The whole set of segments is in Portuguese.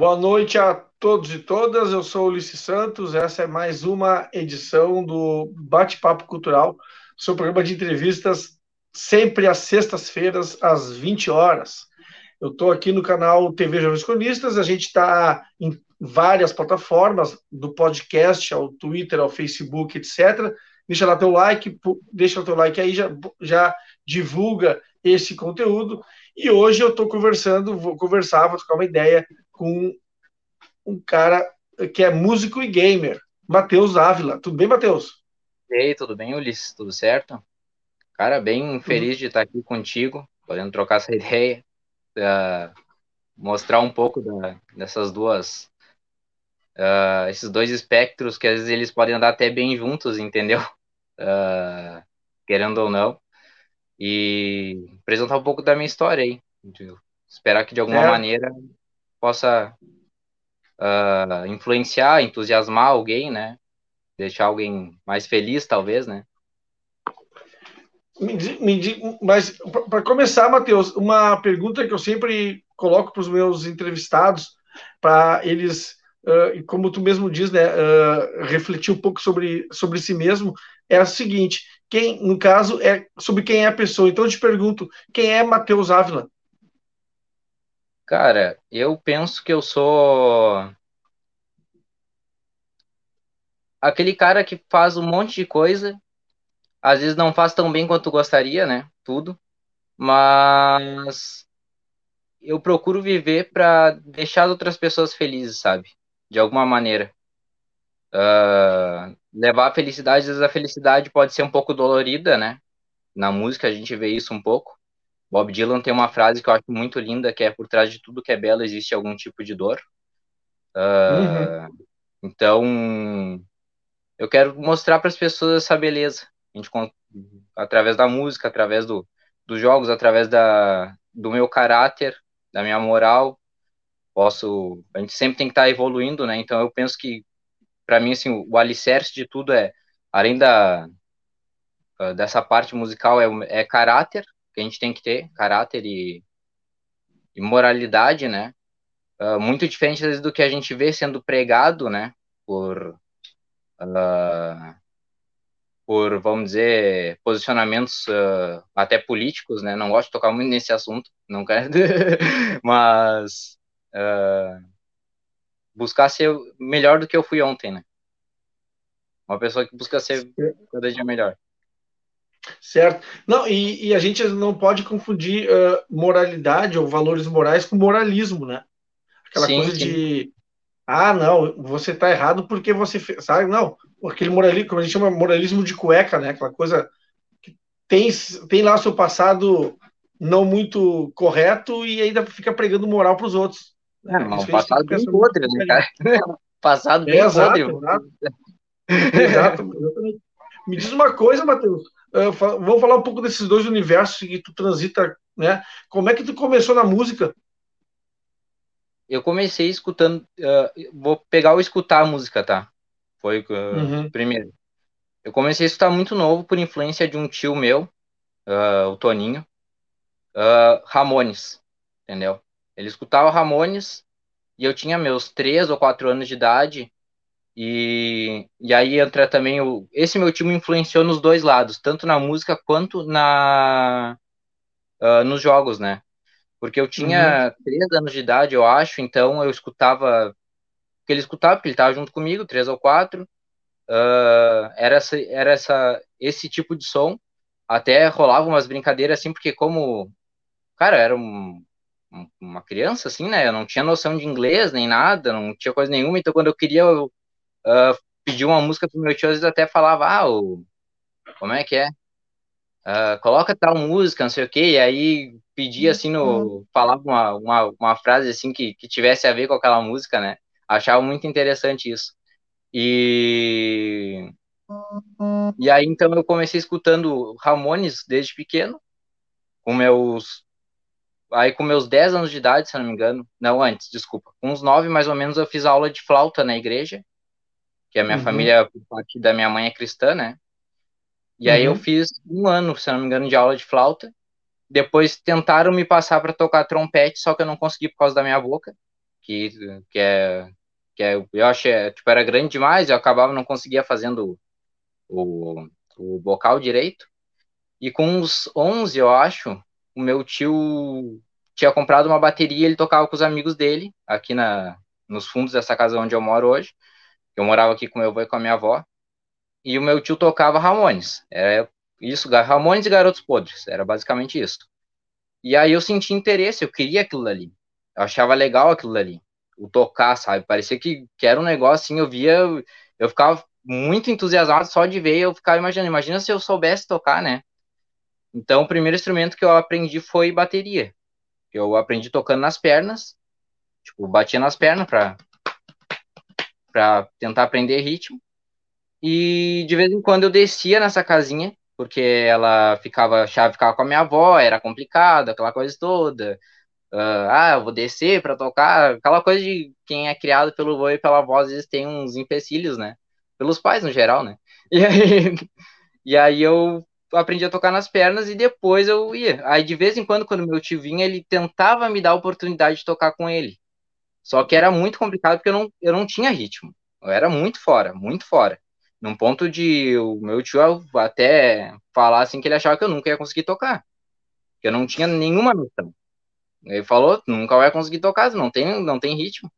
Boa noite a todos e todas. Eu sou Ulisses Santos. Essa é mais uma edição do Bate-Papo Cultural, seu programa de entrevistas, sempre às sextas-feiras, às 20 horas. Eu estou aqui no canal TV Jovens Cronistas. A gente está em várias plataformas, do podcast ao Twitter, ao Facebook, etc. Deixa lá teu like, deixa teu like aí, já, já divulga esse conteúdo. E hoje eu estou conversando, vou conversar, vou trocar uma ideia com um cara que é músico e gamer, Matheus Ávila. Tudo bem, Matheus? E aí, tudo bem, Ulisses? Tudo certo? Cara, bem feliz de estar aqui contigo, podendo trocar essa ideia, uh, mostrar um pouco da, dessas duas, uh, esses dois espectros que às vezes eles podem andar até bem juntos, entendeu? Uh, querendo ou não. E apresentar um pouco da minha história aí. Esperar que de alguma é. maneira possa uh, influenciar, entusiasmar alguém, né? Deixar alguém mais feliz, talvez, né? Me, me, mas, para começar, Matheus, uma pergunta que eu sempre coloco para os meus entrevistados, para eles, uh, como tu mesmo diz, né, uh, refletir um pouco sobre, sobre si mesmo, é a seguinte: quem, no caso, é sobre quem é a pessoa. Então eu te pergunto, quem é Matheus Ávila? Cara, eu penso que eu sou aquele cara que faz um monte de coisa, às vezes não faz tão bem quanto gostaria, né? Tudo, mas eu procuro viver para deixar as outras pessoas felizes, sabe? De alguma maneira. Uh, levar a felicidade, às vezes a felicidade pode ser um pouco dolorida, né? Na música a gente vê isso um pouco. Bob Dylan tem uma frase que eu acho muito linda, que é por trás de tudo que é belo existe algum tipo de dor. Uh, uhum. Então, eu quero mostrar para as pessoas essa beleza. A gente, através da música, através do, dos jogos, através da, do meu caráter, da minha moral, posso. A gente sempre tem que estar tá evoluindo, né? Então, eu penso que, para mim, assim, o alicerce de tudo é, além da dessa parte musical, é, é caráter, que a gente tem que ter, caráter e, e moralidade, né? Uh, muito diferente vezes, do que a gente vê sendo pregado, né? Por, uh, por vamos dizer, posicionamentos uh, até políticos, né? Não gosto de tocar muito nesse assunto, não quero, mas buscar ser melhor do que eu fui ontem, né? Uma pessoa que busca ser cada dia melhor. Certo. Não, e, e, a gente não pode confundir uh, moralidade ou valores morais com moralismo, né? Aquela sim, coisa sim. de ah, não, você tá errado porque você fez, sabe? Não, aquele moralismo, como a gente chama moralismo de cueca, né? Aquela coisa que tem, tem lá o seu passado não muito correto e ainda fica pregando moral para os outros. É, um passado bem podre, né, cara? passado bem é, exato, podre. Exato. exato, exatamente. Me diz uma coisa, Matheus. Uh, vamos falar um pouco desses dois universos que tu transita, né? Como é que tu começou na música? Eu comecei escutando. Uh, vou pegar o escutar a música, tá? Foi uh, uhum. primeiro. Eu comecei a escutar muito novo por influência de um tio meu, o Toninho, Ramones, entendeu? Ele escutava Ramones e eu tinha meus três ou quatro anos de idade e, e aí entra também o. Esse meu time influenciou nos dois lados, tanto na música quanto na uh, nos jogos, né? Porque eu tinha uhum. três anos de idade, eu acho, então eu escutava. que ele escutava, porque ele estava junto comigo, três ou quatro. Uh, era essa, era essa, esse tipo de som. Até rolava umas brincadeiras assim, porque como. Cara, era um, uma criança, assim, né? Eu não tinha noção de inglês nem nada, não tinha coisa nenhuma, então quando eu queria eu uh, pediu uma música pro meu tio, às vezes até falava, ah, o... como é que é? Uh, coloca tal música, não sei o que, e aí pedia assim no. falava uma, uma, uma frase assim que, que tivesse a ver com aquela música, né? Achava muito interessante isso. E. E aí então eu comecei escutando Ramones desde pequeno, com meus. Aí com meus 10 anos de idade, se não me engano. Não, antes, desculpa. Com uns 9 mais ou menos eu fiz aula de flauta na igreja que a minha uhum. família, por parte da minha mãe, é cristã, né? E uhum. aí eu uhum. fiz um ano, se não me engano, de aula de flauta. Depois tentaram me passar para tocar trompete, só que eu não consegui por causa da minha boca. que, que é que é, eu achei, tipo, era grande demais, eu acabava não conseguia fazendo o, o vocal direito. E com uns 11, eu acho, o meu tio tinha comprado uma bateria, ele tocava com os amigos dele, aqui na, nos fundos dessa casa onde eu moro hoje. Eu morava aqui com meu avô e com a minha avó. E o meu tio tocava Ramones. Era isso, Ramones e Garotos Podres. Era basicamente isso. E aí eu senti interesse, eu queria aquilo ali. Eu achava legal aquilo ali. O tocar, sabe? Parecia que, que era um negócio assim, eu via, eu, ficava muito entusiasmado só de ver, eu ficava imaginando, imagina se eu soubesse tocar, né? Então, o primeiro instrumento que eu aprendi foi bateria. Eu aprendi tocando nas pernas, tipo, batia nas pernas para para tentar aprender ritmo. E de vez em quando eu descia nessa casinha, porque ela ficava, a chave ficava com a minha avó, era complicado, aquela coisa toda. Uh, ah, eu vou descer para tocar, aquela coisa de quem é criado pelo vô e pela avó, às vezes tem uns empecilhos, né? Pelos pais no geral, né? E aí, e aí eu aprendi a tocar nas pernas e depois eu ia. Aí de vez em quando, quando meu tio vinha, ele tentava me dar a oportunidade de tocar com ele. Só que era muito complicado porque eu não, eu não tinha ritmo. Eu era muito fora, muito fora. Num ponto de o meu tio até falar assim que ele achava que eu nunca ia conseguir tocar. Que eu não tinha nenhuma noção. Ele falou, nunca vai conseguir tocar, não tem, não tem ritmo.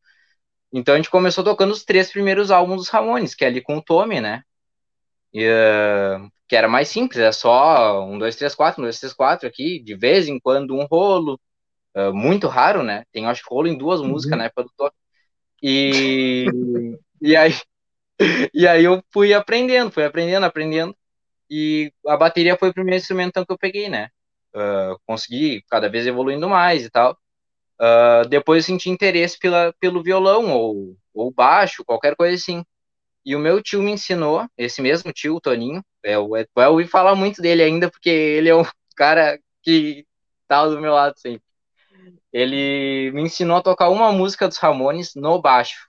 Então a gente começou tocando os três primeiros álbuns dos Ramones, que é ali com o Tommy, né? E, uh, que era mais simples, é só um, dois, três, quatro, um, dois, três, quatro aqui, de vez em quando um rolo, uh, muito raro, né? Tem, acho que rolo em duas uhum. músicas na época do Tommy. E, e aí e aí eu fui aprendendo, fui aprendendo, aprendendo, e a bateria foi o primeiro instrumento que eu peguei, né? Uh, consegui cada vez evoluindo mais e tal. Uh, depois eu senti interesse pela, pelo violão ou, ou baixo, qualquer coisa assim. E o meu tio me ensinou, esse mesmo tio, o Toninho, é, eu, eu ouvi falar muito dele ainda, porque ele é um cara que tá do meu lado sempre. Ele me ensinou a tocar uma música dos Ramones no baixo,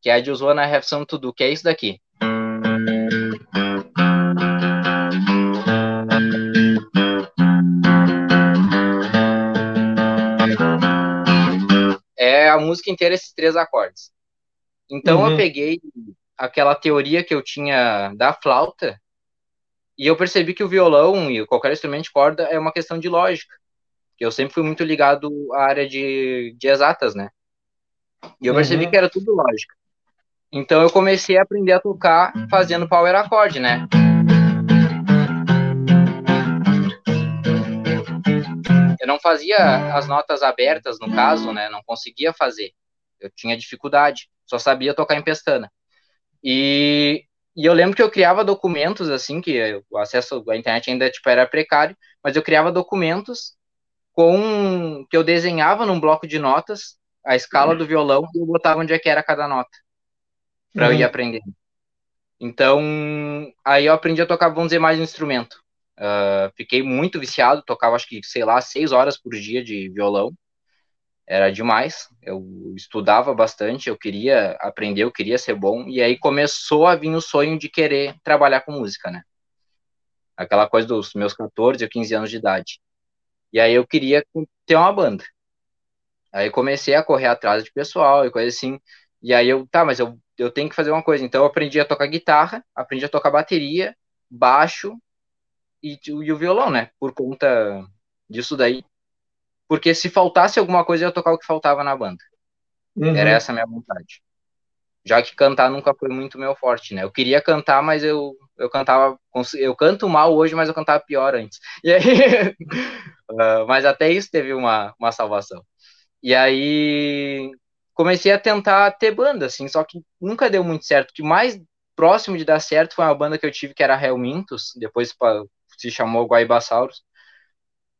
que é a de Usona Have Some To Do, que é isso daqui. a música inteira esses três acordes. Então uhum. eu peguei aquela teoria que eu tinha da flauta e eu percebi que o violão e qualquer instrumento de corda é uma questão de lógica. Eu sempre fui muito ligado à área de, de exatas, né? E eu percebi uhum. que era tudo lógica. Então eu comecei a aprender a tocar fazendo power acorde, né? Eu não fazia as notas abertas, no caso, né? Não conseguia fazer. Eu tinha dificuldade, só sabia tocar em pestana. E, e eu lembro que eu criava documentos, assim, que o acesso à internet ainda tipo, era precário, mas eu criava documentos com que eu desenhava num bloco de notas a escala do violão e eu botava onde é que era cada nota para uhum. eu ir uhum. aprendendo. Então, aí eu aprendi a tocar, vamos dizer, mais um instrumento. Uh, fiquei muito viciado, tocava acho que, sei lá, seis horas por dia de violão. Era demais. Eu estudava bastante, eu queria aprender, eu queria ser bom. E aí começou a vir o sonho de querer trabalhar com música, né? Aquela coisa dos meus 14 ou 15 anos de idade. E aí eu queria ter uma banda. Aí comecei a correr atrás de pessoal e coisa assim. E aí eu, tá, mas eu, eu tenho que fazer uma coisa. Então eu aprendi a tocar guitarra, aprendi a tocar bateria, baixo e, e o violão, né? Por conta disso daí. Porque se faltasse alguma coisa, eu ia tocar o que faltava na banda. Uhum. Era essa a minha vontade. Já que cantar nunca foi muito meu forte, né? Eu queria cantar, mas eu, eu cantava. Eu canto mal hoje, mas eu cantava pior antes. E aí, uh, mas até isso teve uma, uma salvação. E aí comecei a tentar ter banda, assim, só que nunca deu muito certo. O que mais próximo de dar certo foi uma banda que eu tive que era Helmintos, depois se chamou Guaibasaurus,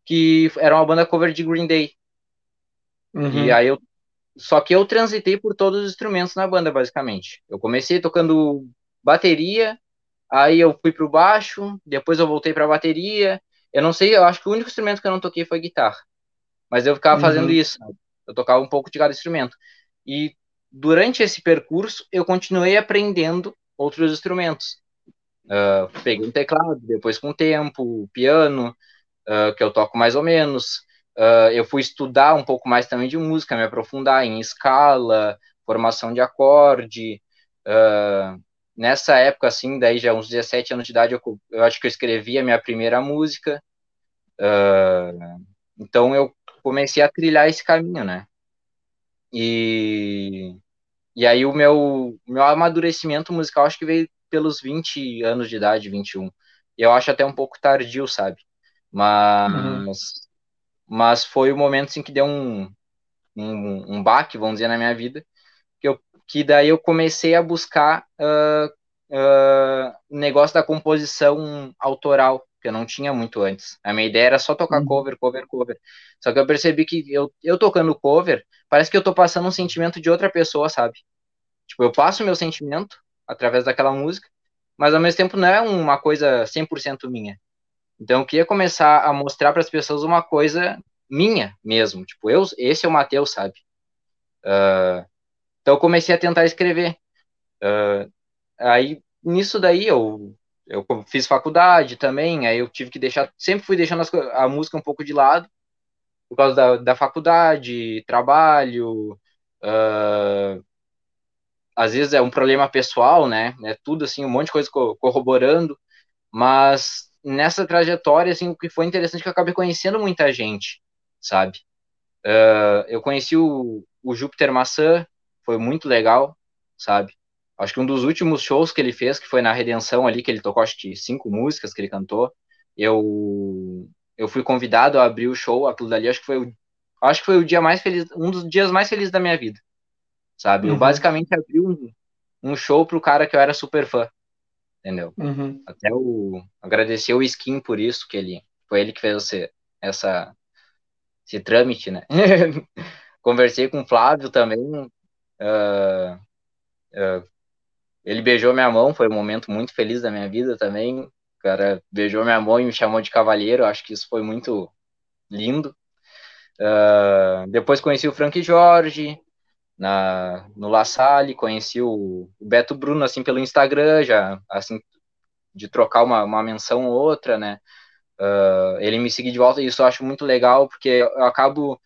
que era uma banda cover de Green Day. Uhum. E aí eu. Só que eu transitei por todos os instrumentos na banda, basicamente. Eu comecei tocando bateria, aí eu fui pro baixo, depois eu voltei pra bateria. Eu não sei, eu acho que o único instrumento que eu não toquei foi guitarra. Mas eu ficava uhum. fazendo isso. Eu tocava um pouco de cada instrumento. E durante esse percurso, eu continuei aprendendo outros instrumentos. Uh, peguei um teclado, depois com o tempo, piano, uh, que eu toco mais ou menos. Uh, eu fui estudar um pouco mais também de música, me aprofundar em escala, formação de acorde. Uh, nessa época, assim, daí já uns 17 anos de idade, eu, eu acho que eu escrevi a minha primeira música. Uh, então eu comecei a trilhar esse caminho, né? E, e aí o meu, meu amadurecimento musical acho que veio pelos 20 anos de idade, 21. Eu acho até um pouco tardio, sabe? Mas, uhum. Mas foi o momento assim, que deu um, um, um baque, vamos dizer, na minha vida, que, eu, que daí eu comecei a buscar uh, uh, negócio da composição autoral, que eu não tinha muito antes. A minha ideia era só tocar uhum. cover, cover, cover. Só que eu percebi que eu, eu tocando cover, parece que eu tô passando um sentimento de outra pessoa, sabe? Tipo, eu passo o meu sentimento através daquela música, mas ao mesmo tempo não é uma coisa 100% minha. Então eu queria começar a mostrar para as pessoas uma coisa minha mesmo. Tipo, eu, esse é o Matheus, sabe? Uh, então eu comecei a tentar escrever. Uh, aí nisso daí eu eu fiz faculdade também, aí eu tive que deixar, sempre fui deixando as, a música um pouco de lado, por causa da, da faculdade, trabalho, uh, às vezes é um problema pessoal, né, é tudo assim, um monte de coisa corroborando, mas nessa trajetória, assim, o que foi interessante é que eu acabei conhecendo muita gente, sabe, uh, eu conheci o, o Júpiter Maçã, foi muito legal, sabe, Acho que um dos últimos shows que ele fez, que foi na Redenção ali, que ele tocou acho que cinco músicas que ele cantou, eu eu fui convidado a abrir o show, aquilo dali acho que foi o, acho que foi o dia mais feliz, um dos dias mais felizes da minha vida. Sabe? Uhum. Eu basicamente abri um, um show pro cara que eu era super fã. Entendeu? Uhum. Até o agradecer o Skin por isso, que ele foi ele que fez esse, essa esse trâmite, né? Conversei com o Flávio também. Uh, uh, ele beijou minha mão, foi um momento muito feliz da minha vida também. O cara beijou minha mão e me chamou de cavalheiro, acho que isso foi muito lindo. Uh, depois conheci o Frank Jorge na, no La Salle, conheci o, o, Beto Bruno assim pelo Instagram, já assim de trocar uma, uma menção ou outra, né? Uh, ele me seguir de volta e isso eu acho muito legal porque eu acabo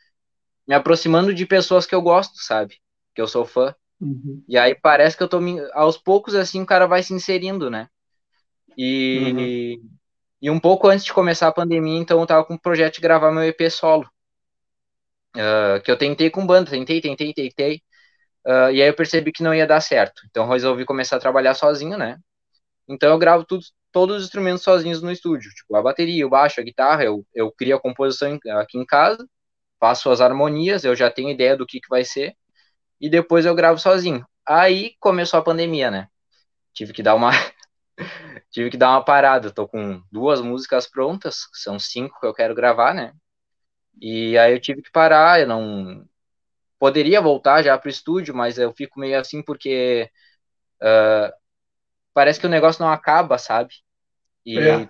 me aproximando de pessoas que eu gosto, sabe? Que eu sou fã. Uhum. E aí parece que eu tô me... aos poucos assim o cara vai se inserindo, né? E uhum. e um pouco antes de começar a pandemia, então eu tava com o projeto de gravar meu EP solo. Uh, que eu tentei com banda, tentei, tentei, tentei. Uh, e aí eu percebi que não ia dar certo. Então resolvi começar a trabalhar sozinho, né? Então eu gravo tudo, todos os instrumentos sozinhos no estúdio, tipo a bateria, o baixo, a guitarra, eu, eu crio a composição aqui em casa, faço as harmonias, eu já tenho ideia do que, que vai ser e depois eu gravo sozinho. Aí começou a pandemia, né? Tive que dar uma tive que dar uma parada. Tô com duas músicas prontas, são cinco que eu quero gravar, né? E aí eu tive que parar, eu não poderia voltar já pro estúdio, mas eu fico meio assim porque uh, parece que o negócio não acaba, sabe? E, é.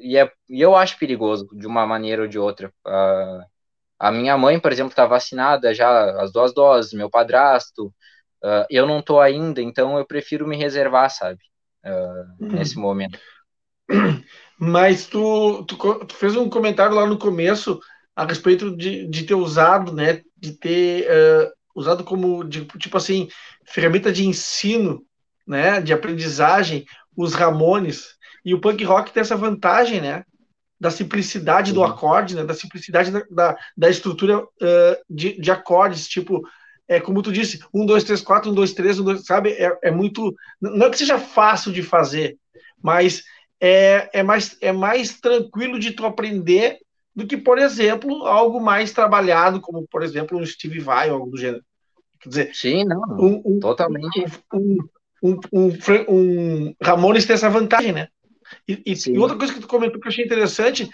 E, é, e eu acho perigoso de uma maneira ou de outra. Uh, a minha mãe, por exemplo, está vacinada já as duas doses, meu padrasto, uh, eu não estou ainda, então eu prefiro me reservar, sabe, uh, nesse momento. Mas tu, tu, tu, fez um comentário lá no começo a respeito de, de ter usado, né, de ter uh, usado como, de, tipo assim, ferramenta de ensino, né, de aprendizagem, os Ramones, e o punk rock tem essa vantagem, né, da simplicidade uhum. do acorde, né? da simplicidade da, da, da estrutura uh, de, de acordes, tipo, é como tu disse, um, dois, três, quatro, um, dois, três, um, dois, sabe? É, é muito. Não é que seja fácil de fazer, mas é, é, mais, é mais tranquilo de tu aprender do que, por exemplo, algo mais trabalhado, como, por exemplo, um Steve Vai ou algo do gênero. Quer dizer, Sim, não, um, um, totalmente. Um, um, um, um, Ramones tem essa vantagem, né? E, e, e, outra coisa que tu comentou que eu achei interessante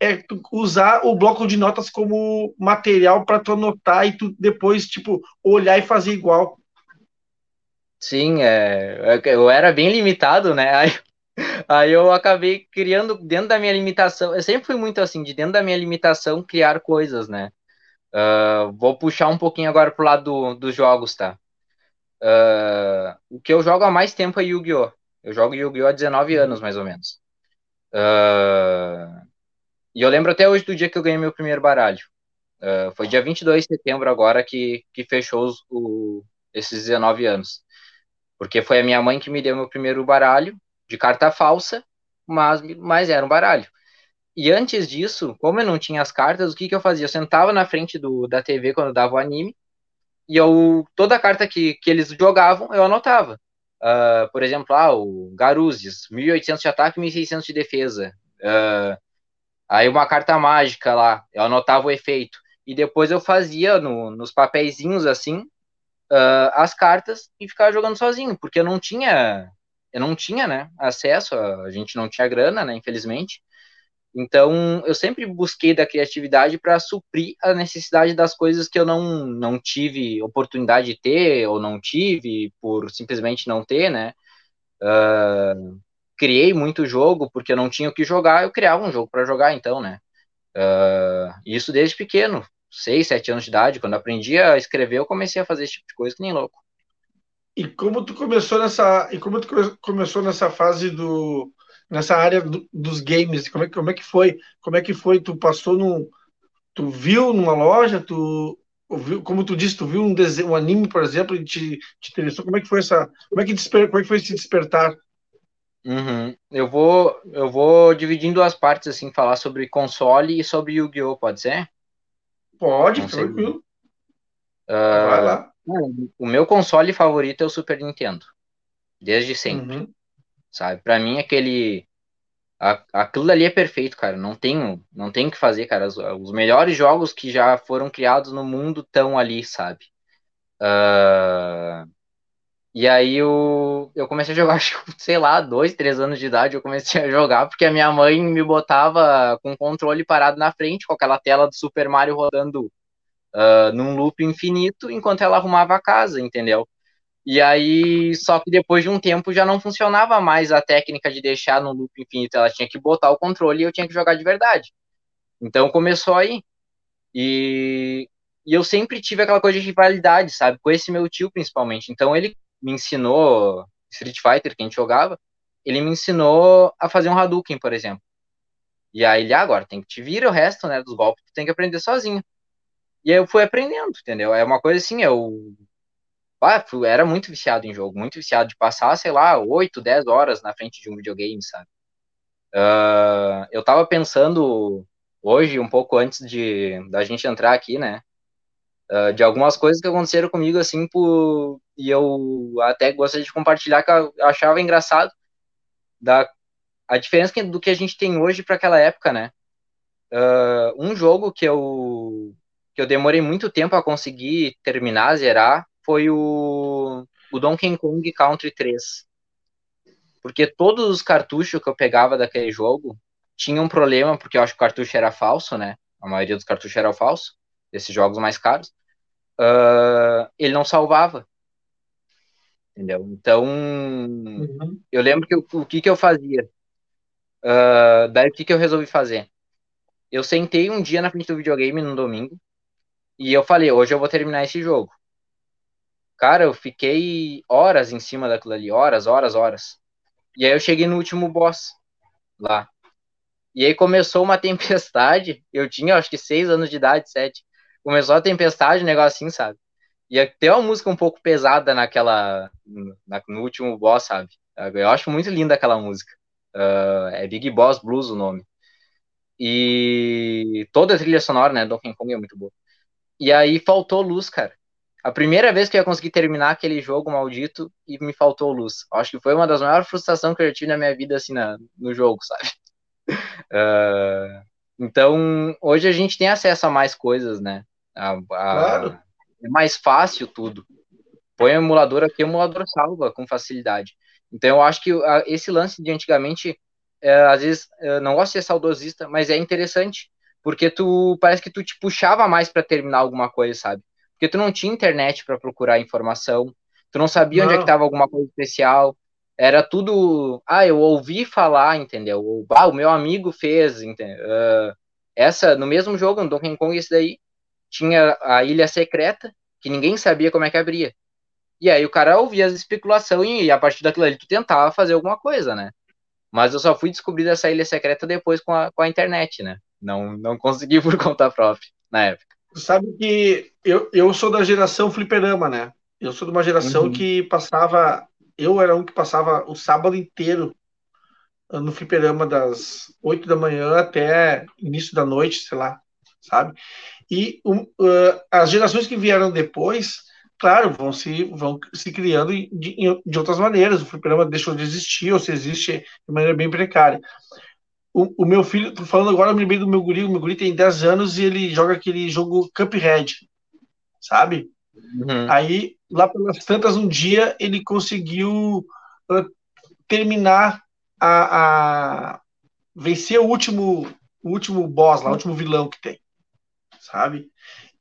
é usar o bloco de notas como material para tu anotar e tu depois, tipo, olhar e fazer igual. Sim, é, eu era bem limitado, né? Aí, aí eu acabei criando dentro da minha limitação. Eu sempre fui muito assim, de dentro da minha limitação, criar coisas, né? Uh, vou puxar um pouquinho agora pro lado do, dos jogos, tá? Uh, o que eu jogo há mais tempo é Yu-Gi-Oh! Eu jogo Yu-Gi-Oh! há 19 anos, mais ou menos. Uh... E eu lembro até hoje do dia que eu ganhei meu primeiro baralho. Foi dia 22 de setembro agora que, que fechou os, o, esses 19 anos. Porque foi a minha mãe que me deu meu primeiro baralho, de carta falsa, mas, mas era um baralho. E antes disso, como eu não tinha as cartas, o que, que eu fazia? Eu sentava na frente do, da TV quando dava o anime, e eu, toda carta que, que eles jogavam, eu anotava. Uh, por exemplo, ah, o Garuzes, 1800 de ataque, 1600 de defesa. Uh, aí uma carta mágica lá, eu anotava o efeito. E depois eu fazia no, nos papeizinhos assim, uh, as cartas e ficava jogando sozinho, porque eu não tinha, eu não tinha, né, acesso, a, gente não tinha grana, né, infelizmente. Então, eu sempre busquei da criatividade para suprir a necessidade das coisas que eu não, não tive oportunidade de ter, ou não tive, por simplesmente não ter, né? Uh, criei muito jogo porque eu não tinha o que jogar, eu criava um jogo para jogar, então, né? Uh, isso desde pequeno, seis, sete anos de idade, quando aprendi a escrever, eu comecei a fazer esse tipo de coisa que nem louco. E como tu começou nessa, e como tu começou nessa fase do nessa área do, dos games, como é, como é que foi? Como é que foi? Tu passou no, tu viu numa loja, tu viu, como tu disse, tu viu um desenho, um anime, por exemplo, e te, te interessou? Como é que foi essa? Como é que desper, como é que foi esse despertar? Uhum. Eu vou eu vou dividindo duas partes assim, falar sobre console e sobre Yu-Gi-Oh, pode ser? Pode, tranquilo. Uh, Vai lá. O meu console favorito é o Super Nintendo. Desde sempre. Uhum sabe? Para mim, aquele. A, aquilo ali é perfeito, cara. Não tenho, não tenho o que fazer, cara. Os, os, melhores jogos que já foram criados no mundo estão ali, sabe? Uh, e aí eu, eu comecei a jogar, acho sei lá, dois, três anos de idade, eu comecei a jogar, porque a minha mãe me botava com o controle parado na frente, com aquela tela do Super Mario rodando uh, num loop infinito, enquanto ela arrumava a casa, entendeu? E aí, só que depois de um tempo já não funcionava mais a técnica de deixar no loop infinito, ela tinha que botar o controle e eu tinha que jogar de verdade. Então começou aí. E, e eu sempre tive aquela coisa de rivalidade, sabe? Com esse meu tio, principalmente. Então ele me ensinou Street Fighter, que a gente jogava, ele me ensinou a fazer um Hadouken, por exemplo. E aí ele, ah, agora tem que te vir o resto, né, dos golpes, tu tem que aprender sozinho. E eu fui aprendendo, entendeu? É uma coisa assim, eu ah, era muito viciado em jogo, muito viciado de passar, sei lá, 8, 10 horas na frente de um videogame, sabe? Uh, eu tava pensando hoje, um pouco antes de da gente entrar aqui, né? Uh, de algumas coisas que aconteceram comigo, assim, por, e eu até gostaria de compartilhar que eu achava engraçado da a diferença do que a gente tem hoje para aquela época, né? Uh, um jogo que eu que eu demorei muito tempo a conseguir terminar, zerar, foi o, o Donkey Kong Country 3. Porque todos os cartuchos que eu pegava daquele jogo tinham um problema, porque eu acho que o cartucho era falso, né? A maioria dos cartuchos era falso, desses jogos mais caros. Uh, ele não salvava. Entendeu? Então, uhum. eu lembro que eu, o que, que eu fazia. Uh, daí o que, que eu resolvi fazer? Eu sentei um dia na frente do videogame no domingo e eu falei, hoje eu vou terminar esse jogo. Cara, eu fiquei horas em cima daquilo ali, horas, horas, horas. E aí eu cheguei no último boss lá. E aí começou uma tempestade. Eu tinha acho que seis anos de idade, sete. Começou a tempestade, um negocinho, sabe? E tem uma música um pouco pesada naquela. Na, no último boss, sabe? Eu acho muito linda aquela música. Uh, é Big Boss Blues o nome. E toda a trilha sonora, né? Donkey Kong é muito boa. E aí faltou luz, cara a primeira vez que eu ia conseguir terminar aquele jogo maldito e me faltou luz. Acho que foi uma das maiores frustrações que eu tive na minha vida, assim, na, no jogo, sabe? Uh, então, hoje a gente tem acesso a mais coisas, né? A, a, claro. É mais fácil tudo. Põe o emulador aqui, o emulador salva com facilidade. Então, eu acho que a, esse lance de antigamente, é, às vezes, não gosto de ser saudosista, mas é interessante, porque tu parece que tu te puxava mais para terminar alguma coisa, sabe? Porque tu não tinha internet para procurar informação, tu não sabia não. onde é que estava alguma coisa especial. Era tudo, ah, eu ouvi falar, entendeu? Ou, ah, o meu amigo fez, entendeu? Uh, essa, no mesmo jogo, no Donkey Kong, esse daí, tinha a ilha secreta, que ninguém sabia como é que abria. E aí o cara ouvia as especulações e a partir daquilo ali tu tentava fazer alguma coisa, né? Mas eu só fui descobrir essa ilha secreta depois com a, com a internet, né? Não, não consegui por conta própria na época. Sabe que eu, eu sou da geração fliperama, né? Eu sou de uma geração uhum. que passava. Eu era um que passava o sábado inteiro no fliperama das 8 da manhã até início da noite, sei lá, sabe? E uh, as gerações que vieram depois, claro, vão se, vão se criando de, de outras maneiras. O fliperama deixou de existir, ou se existe de maneira bem precária. O, o meu filho, tô falando agora, eu me lembrei do meu guri, o meu guri tem 10 anos e ele joga aquele jogo Cuphead, sabe? Uhum. Aí, lá pelas tantas, um dia ele conseguiu uh, terminar a, a vencer o último, o último boss lá, o último vilão que tem, sabe?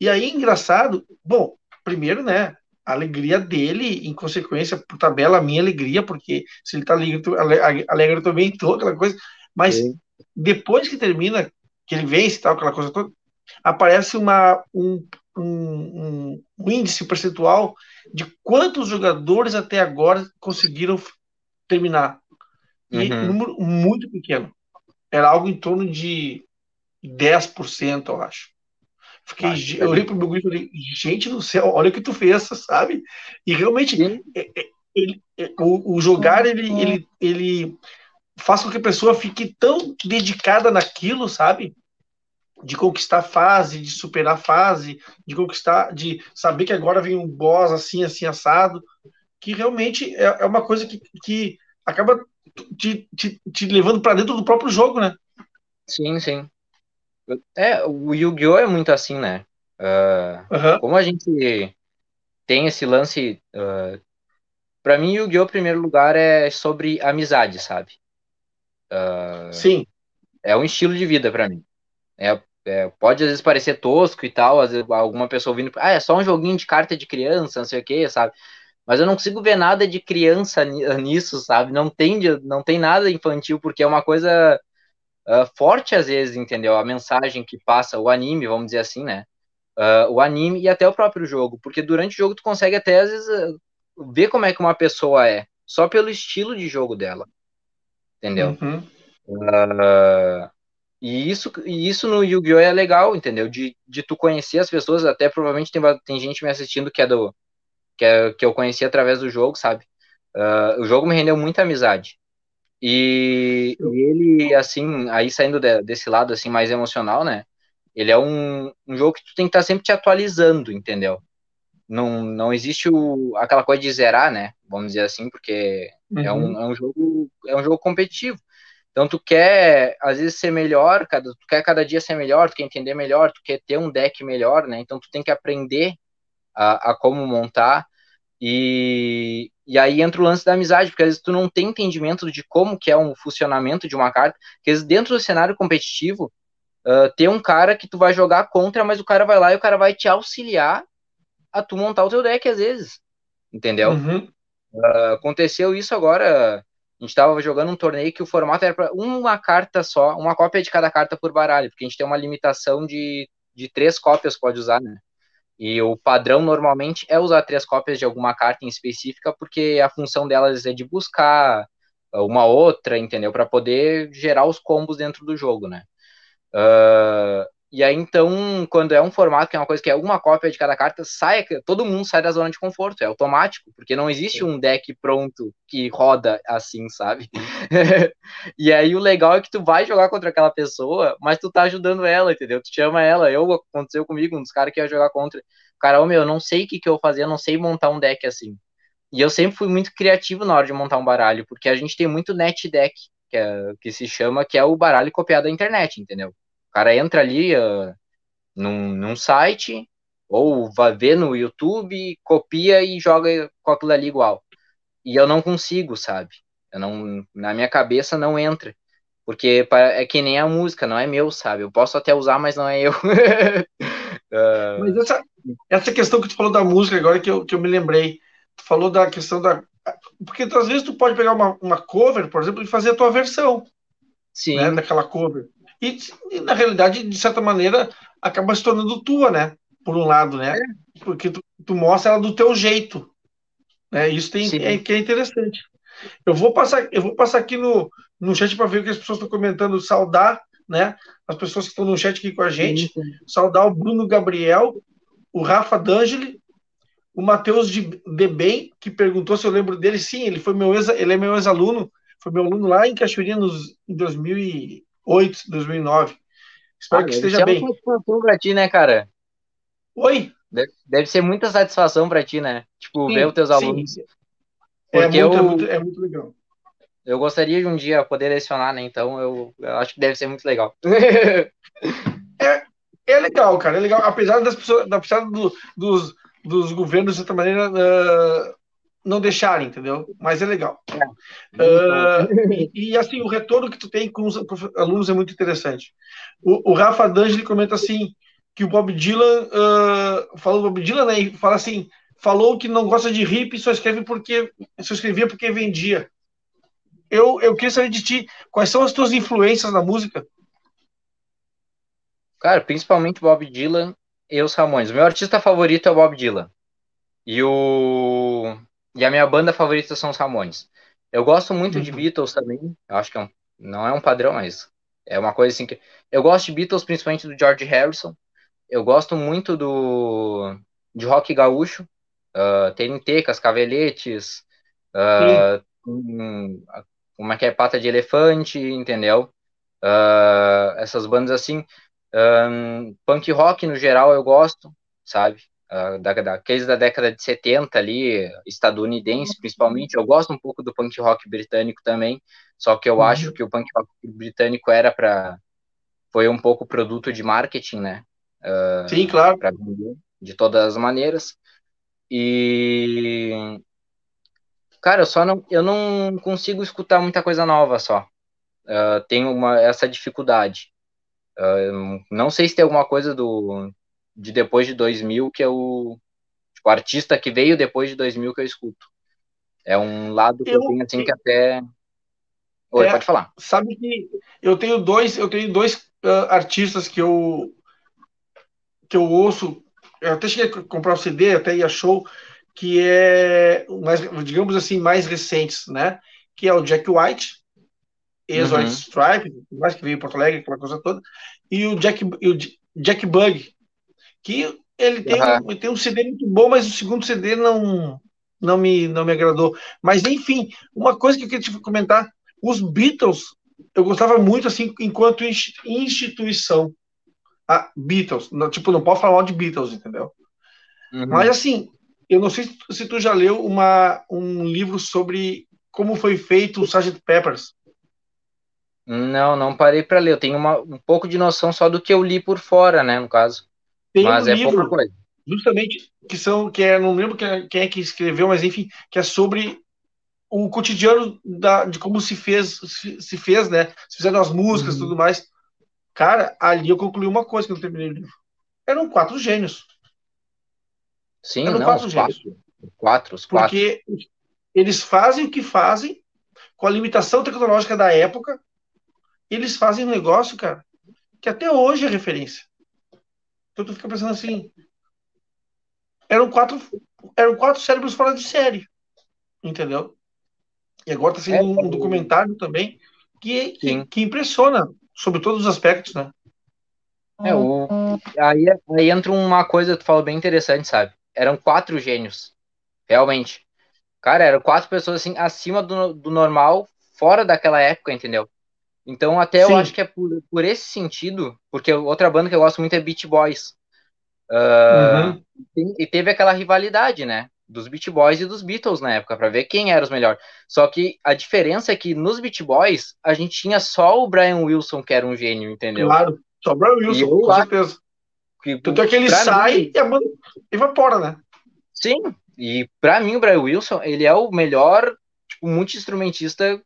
E aí, engraçado, bom, primeiro, né, a alegria dele, em consequência, por tabela, a minha alegria, porque se ele tá alegre, alegre também, toda aquela coisa, mas Sim. depois que termina, que ele vence e tal, aquela coisa toda, aparece uma, um, um, um índice percentual de quantos jogadores até agora conseguiram terminar e uhum. um número muito pequeno. Era algo em torno de 10%, eu acho. Fiquei, ah, eu olhei pro meu grupo e falei, gente do céu, olha o que tu fez, sabe? E realmente, é, é, ele, é, o, o, jogar, ele, ele, ele faz com que a pessoa fique tão dedicada naquilo, sabe? De conquistar fase, de superar fase, de conquistar, de saber que agora vem um boss assim, assim, assado, que realmente é, é uma coisa que, que acaba te, te, te levando para dentro do próprio jogo, né? Sim, sim. É, o Yu-Gi-Oh! é muito assim, né? Uh, uhum. Como a gente tem esse lance. Uh, para mim, Yu-Gi-Oh! primeiro lugar é sobre amizade, sabe? Uh, Sim. É um estilo de vida para mim. É, é, pode às vezes parecer tosco e tal, às vezes alguma pessoa vindo, ah, é só um joguinho de carta de criança, não sei o que, sabe? mas eu não consigo ver nada de criança nisso, sabe? Não tem, não tem nada infantil, porque é uma coisa uh, forte às vezes, entendeu? A mensagem que passa, o anime, vamos dizer assim, né? Uh, o anime e até o próprio jogo, porque durante o jogo tu consegue até às vezes ver como é que uma pessoa é, só pelo estilo de jogo dela, entendeu? Uhum. Uh, e isso, e isso no Yu-Gi-Oh! é legal, entendeu? De, de tu conhecer as pessoas, até provavelmente tem, tem gente me assistindo que é do, que, é, que eu conheci através do jogo, sabe? Uh, o jogo me rendeu muita amizade. E, e ele, assim, aí saindo de, desse lado, assim, mais emocional, né? Ele é um, um jogo que tu tem que estar tá sempre te atualizando, entendeu? Não, não existe o, aquela coisa de zerar, né? Vamos dizer assim, porque uhum. é, um, uhum. é, um jogo, é um jogo competitivo. Então tu quer, às vezes, ser melhor, cada, tu quer cada dia ser melhor, tu quer entender melhor, tu quer ter um deck melhor, né? Então tu tem que aprender a, a como montar. E, e aí entra o lance da amizade, porque às vezes tu não tem entendimento de como que é um funcionamento de uma carta, porque às vezes dentro do cenário competitivo, uh, tem um cara que tu vai jogar contra, mas o cara vai lá e o cara vai te auxiliar a tu montar o teu deck às vezes, entendeu? Uhum. Uh, aconteceu isso agora, a gente tava jogando um torneio que o formato era para uma carta só, uma cópia de cada carta por baralho, porque a gente tem uma limitação de, de três cópias pode usar, né? E o padrão normalmente é usar três cópias de alguma carta em específica, porque a função delas é de buscar uma outra, entendeu? Para poder gerar os combos dentro do jogo, né? Uh, e aí, então, quando é um formato que é uma coisa que é uma cópia de cada carta, sai, todo mundo sai da zona de conforto, é automático, porque não existe um deck pronto que roda assim, sabe? e aí o legal é que tu vai jogar contra aquela pessoa, mas tu tá ajudando ela, entendeu? Tu chama ela. Eu aconteceu comigo, um dos caras que ia jogar contra. Cara, ô meu, eu não sei o que, que eu vou fazer, eu não sei montar um deck assim. E eu sempre fui muito criativo na hora de montar um baralho, porque a gente tem muito net deck, que, é, que se chama, que é o baralho copiado da internet, entendeu? O cara entra ali uh, num, num site, ou vai ver no YouTube, copia e joga com aquilo ali igual. E eu não consigo, sabe? Eu não, na minha cabeça não entra. Porque é que nem a música, não é meu, sabe? Eu posso até usar, mas não é eu. uh... Mas essa, essa questão que tu falou da música agora que eu, que eu me lembrei. Tu falou da questão da. Porque às vezes tu pode pegar uma, uma cover, por exemplo, e fazer a tua versão. Sim. Né, daquela cover. E, e, na realidade, de certa maneira, acaba se tornando tua, né? Por um lado, né? É. Porque tu, tu, mostra ela do teu jeito. Né? Isso tem, é, que é interessante. Eu vou passar, eu vou passar aqui no, no chat para ver o que as pessoas estão comentando. Saudar né? As pessoas que estão no chat aqui com a gente. Sim. Saudar o Bruno Gabriel, o Rafa D'Angeli, o Matheus de Debem, que perguntou se eu lembro dele. Sim, ele foi meu ex, ele é meu ex-aluno, foi meu aluno lá em Cachoeirinha nos, em 2008, 2009. Espero ah, que esteja bem. satisfação pra ti, né, cara? Oi? Deve, deve ser muita satisfação pra ti, né? Tipo, sim, ver os teus alunos. Sim. É Porque é, muito, eu, é, muito, é muito legal. Eu gostaria de um dia poder lecionar, né? Então eu, eu acho que deve ser muito legal. é, é legal, cara. É legal. Apesar das pessoas, apesar do, dos, dos governos, de certa maneira, uh, não deixarem, entendeu? Mas é legal. Uh, e, e, assim, o retorno que tu tem com os alunos é muito interessante. O, o Rafa D'Angeli comenta assim, que o Bob Dylan, uh, falou Bob Dylan, né, e fala assim, falou que não gosta de hip só escreve porque, só escrevia porque vendia. Eu, eu queria saber de ti, quais são as tuas influências na música? Cara, principalmente Bob Dylan e os Ramones. O meu artista favorito é o Bob Dylan. E, o... e a minha banda favorita são os Ramones. Eu gosto muito uhum. de Beatles também. Eu acho que é um... não é um padrão, mas é uma coisa assim que. Eu gosto de Beatles, principalmente do George Harrison. Eu gosto muito do de rock gaúcho. Uh, TNT, Cascaveletes. Uh, um, como é que é? Pata de Elefante, entendeu? Uh, essas bandas assim. Um, punk rock no geral eu gosto, sabe? Uh, da, daqueles da década de 70 ali, estadunidense principalmente. Eu gosto um pouco do punk rock britânico também, só que eu uhum. acho que o punk rock britânico era para foi um pouco produto de marketing, né? Uh, Sim, claro. Vender, de todas as maneiras. E cara, eu só não eu não consigo escutar muita coisa nova só. Uh, tenho uma essa dificuldade. Uh, não sei se tem alguma coisa do de depois de 2000 que é o tipo, artista que veio depois de 2000 que eu escuto. É um lado que eu, eu tenho assim que até Oi, é, pode falar. Sabe que eu tenho dois, eu tenho dois uh, artistas que eu que eu ouço, eu até cheguei a comprar o um CD, até ia show, que é mais, digamos assim, mais recentes, né? Que é o Jack White, ex-White uhum. Stripe, mais que veio em Porto Alegre, aquela coisa toda, e o Jack, e o Jack Bug, que ele tem, uhum. um, tem um CD muito bom, mas o segundo CD não, não, me, não me agradou. Mas, enfim, uma coisa que eu queria te comentar, os Beatles, eu gostava muito, assim, enquanto instituição. Ah, Beatles, não, tipo, não pode falar mal de Beatles, entendeu? Uhum. Mas, assim, eu não sei se tu já leu uma, um livro sobre como foi feito o Sgt. Peppers. Não, não parei para ler. Eu tenho uma, um pouco de noção só do que eu li por fora, né, no caso. Tem mas um é livro, pouca coisa. Justamente, que são, que é, não lembro quem é, que escreveu, mas enfim, que é sobre o cotidiano da, de como se fez, se, se fez, né? Se fizeram as músicas e uhum. tudo mais. Cara, ali eu concluí uma coisa que eu terminei o livro. Eram quatro gênios. Sim, Eram não, quatro os gênios. Quatro, os quatro. Porque eles fazem o que fazem com a limitação tecnológica da época eles fazem um negócio, cara, que até hoje é referência. Então tu fica pensando assim, eram quatro, eram quatro cérebros fora de série, entendeu? E agora está sendo é, um, um, documentário também que, que, que, impressiona sobre todos os aspectos, né? É, o, aí, aí entra uma coisa que tu falou bem interessante, sabe? Eram quatro gênios, realmente. Cara, eram quatro pessoas assim acima do, do normal, fora daquela época, entendeu? Então, até Sim. eu acho que é por, por esse sentido, porque outra banda que eu gosto muito é Beach Boys. Uh, uhum. E teve aquela rivalidade, né? Dos Beach Boys e dos Beatles na época, para ver quem era os melhores. Só que a diferença é que nos Beach Boys, a gente tinha só o Brian Wilson, que era um gênio, entendeu? Claro, só o Brian Wilson, eu, com certeza. Que, Tanto é que ele sai mim, e a banda evapora, né? Sim, e para mim o Brian Wilson, ele é o melhor tipo, multi-instrumentista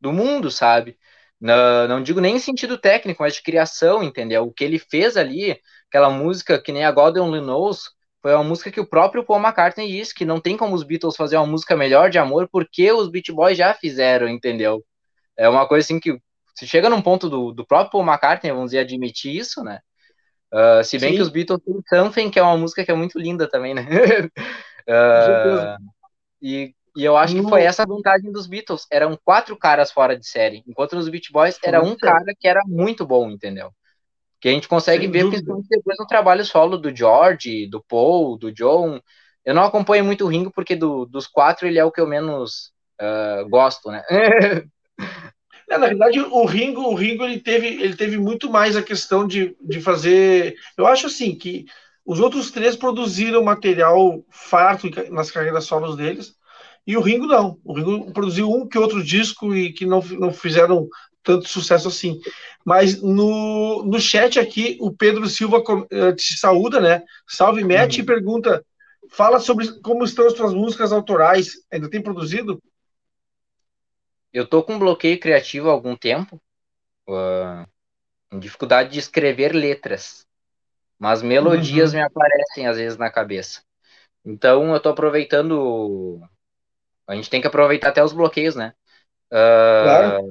do mundo, sabe? Não, não digo nem em sentido técnico, mas de criação, entendeu? O que ele fez ali, aquela música que nem a God Only Knows, foi uma música que o próprio Paul McCartney disse que não tem como os Beatles fazer uma música melhor de amor porque os Beat Boys já fizeram, entendeu? É uma coisa assim que se chega num ponto do, do próprio Paul McCartney, vamos dizer, admitir isso, né? Uh, se bem Sim. que os Beatles têm Something, que é uma música que é muito linda também, né? uh, e E eu acho que foi essa a vantagem dos Beatles. Eram quatro caras fora de série, enquanto nos Beach Boys era um cara que era muito bom, entendeu? Que a gente consegue Sem ver dúvida. depois no trabalho solo do George, do Paul, do John. Eu não acompanho muito o Ringo porque do, dos quatro ele é o que eu menos uh, gosto, né? É, na verdade, o Ringo, o Ringo ele teve, ele teve muito mais a questão de, de fazer. Eu acho assim que os outros três produziram material farto nas carreiras solos deles, e o Ringo não. O Ringo produziu um que outro disco e que não, não fizeram tanto sucesso assim. Mas no, no chat aqui, o Pedro Silva eh, te saúda, né? Salve Matt uhum. e pergunta: fala sobre como estão as suas músicas autorais. Ainda tem produzido? Eu tô com bloqueio criativo há algum tempo. Uh, dificuldade de escrever letras. Mas melodias uhum. me aparecem às vezes na cabeça. Então eu tô aproveitando. A gente tem que aproveitar até os bloqueios, né? Uh, claro.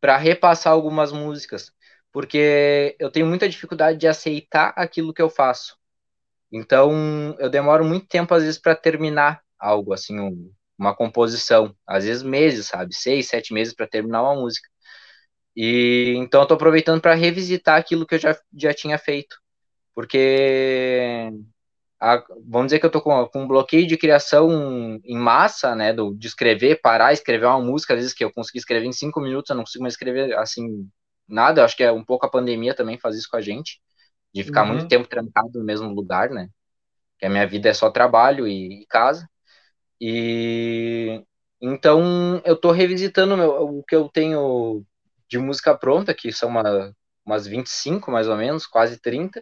Para repassar algumas músicas. Porque eu tenho muita dificuldade de aceitar aquilo que eu faço. Então eu demoro muito tempo, às vezes, para terminar algo, assim, um, uma composição. Às vezes meses, sabe? Seis, sete meses para terminar uma música. E então eu tô aproveitando para revisitar aquilo que eu já, já tinha feito. Porque a, vamos dizer que eu tô com, com um bloqueio de criação em massa, né? Do, de escrever, parar, escrever uma música, às vezes que eu consegui escrever em cinco minutos, eu não consigo mais escrever assim nada. Eu acho que é um pouco a pandemia também faz isso com a gente, de ficar uhum. muito tempo trancado no mesmo lugar, né? Que a minha vida é só trabalho e, e casa. E então eu tô revisitando meu, o que eu tenho de música pronta, que são uma, umas 25 mais ou menos, quase 30.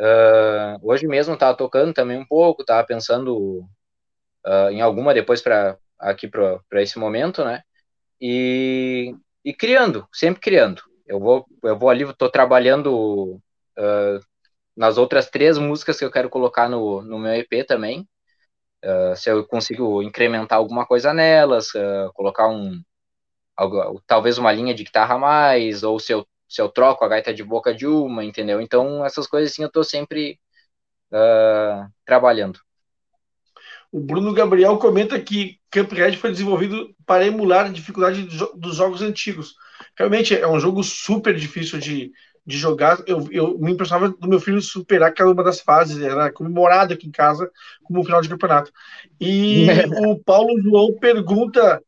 Uh, hoje mesmo estava tocando também um pouco, estava pensando uh, em alguma depois para aqui para esse momento, né? E, e criando, sempre criando. Eu vou, eu vou ali, estou trabalhando uh, nas outras três músicas que eu quero colocar no, no meu EP também. se eu consigo incrementar alguma coisa nelas, colocar um, algo, talvez uma linha de guitarra a mais, ou se eu, se eu troco a gaita de boca de uma, entendeu? Então, essas coisas assim eu tô sempre uh, trabalhando. O Bruno Gabriel comenta que Cuphead foi desenvolvido para emular a dificuldade dos jogos antigos. Realmente é um jogo super difícil de, de jogar. Eu, eu me impressionava do meu filho superar cada uma das fases, era comemorado aqui em casa como um final de campeonato. E o Paulo João pergunta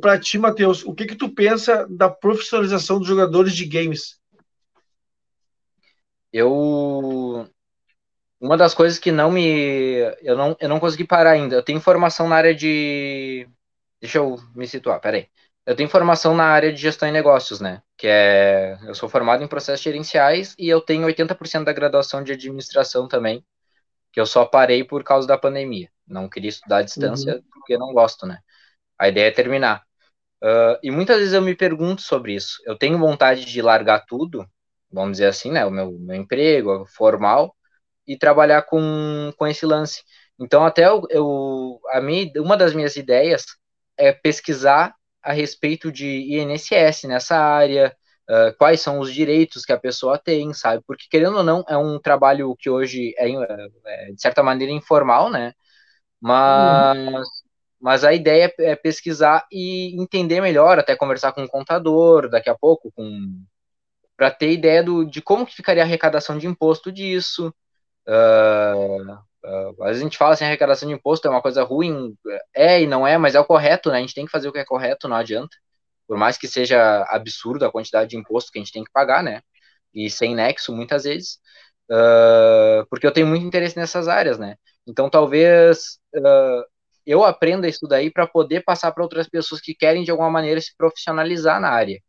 para ti, Matheus, o que que tu pensa da profissionalização dos jogadores de games? Eu uma das coisas que não me eu não eu não consegui parar ainda. Eu tenho formação na área de Deixa eu me situar, peraí. Eu tenho formação na área de gestão e negócios, né? Que é eu sou formado em processos gerenciais e eu tenho 80% da graduação de administração também, que eu só parei por causa da pandemia. Não queria estudar à distância uhum. porque não gosto, né? A ideia é terminar. Uh, e muitas vezes eu me pergunto sobre isso. Eu tenho vontade de largar tudo, vamos dizer assim, né? O meu, meu emprego formal e trabalhar com, com esse lance. Então, até eu, eu a minha, uma das minhas ideias é pesquisar a respeito de INSS nessa área, uh, quais são os direitos que a pessoa tem, sabe? Porque, querendo ou não, é um trabalho que hoje é, é de certa maneira, informal, né? Mas uhum. Mas a ideia é pesquisar e entender melhor, até conversar com o contador daqui a pouco, com para ter ideia do, de como que ficaria a arrecadação de imposto disso. Uh, uh, a gente fala assim, arrecadação de imposto é uma coisa ruim, é e não é, mas é o correto, né? A gente tem que fazer o que é correto, não adianta. Por mais que seja absurdo a quantidade de imposto que a gente tem que pagar, né? E sem nexo, muitas vezes. Uh, porque eu tenho muito interesse nessas áreas, né? Então, talvez eu aprendo isso daí para poder passar para outras pessoas que querem de alguma maneira se profissionalizar na área,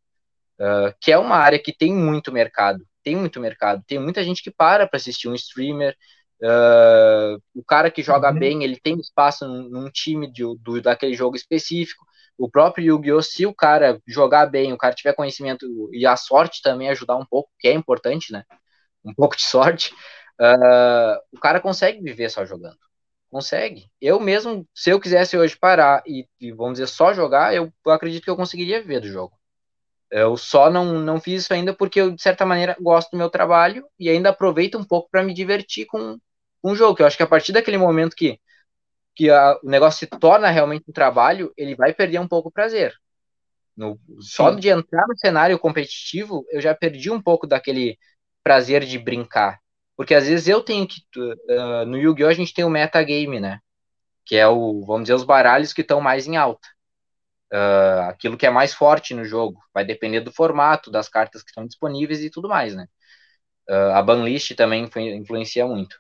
uh, que é uma área que tem muito mercado, tem muito mercado, tem muita gente que para para assistir um streamer, uh, o cara que joga uhum. bem, ele tem espaço num, num time de, do, daquele jogo específico, o próprio Yu-Gi-Oh! se o cara jogar bem, o cara tiver conhecimento e a sorte também ajudar um pouco, que é importante, né? Um pouco de sorte, uh, o cara consegue viver só jogando. Consegue. Eu mesmo, se eu quisesse hoje parar e, e, vamos dizer, só jogar, eu acredito que eu conseguiria viver do jogo. Eu só não, não fiz isso ainda porque eu, de certa maneira, gosto do meu trabalho e ainda aproveito um pouco para me divertir com, com o jogo. Eu acho que a partir daquele momento que, que a, o negócio se torna realmente um trabalho, ele vai perder um pouco o prazer. No, só de entrar no cenário competitivo, eu já perdi um pouco daquele prazer de brincar. Porque às vezes eu tenho que. Uh, no Yu-Gi-Oh! a gente tem o metagame, né? Que é o, vamos dizer, os baralhos que estão mais em alta. Uh, aquilo que é mais forte no jogo. Vai depender do formato, das cartas que estão disponíveis e tudo mais, né? Uh, a banlist também influencia muito.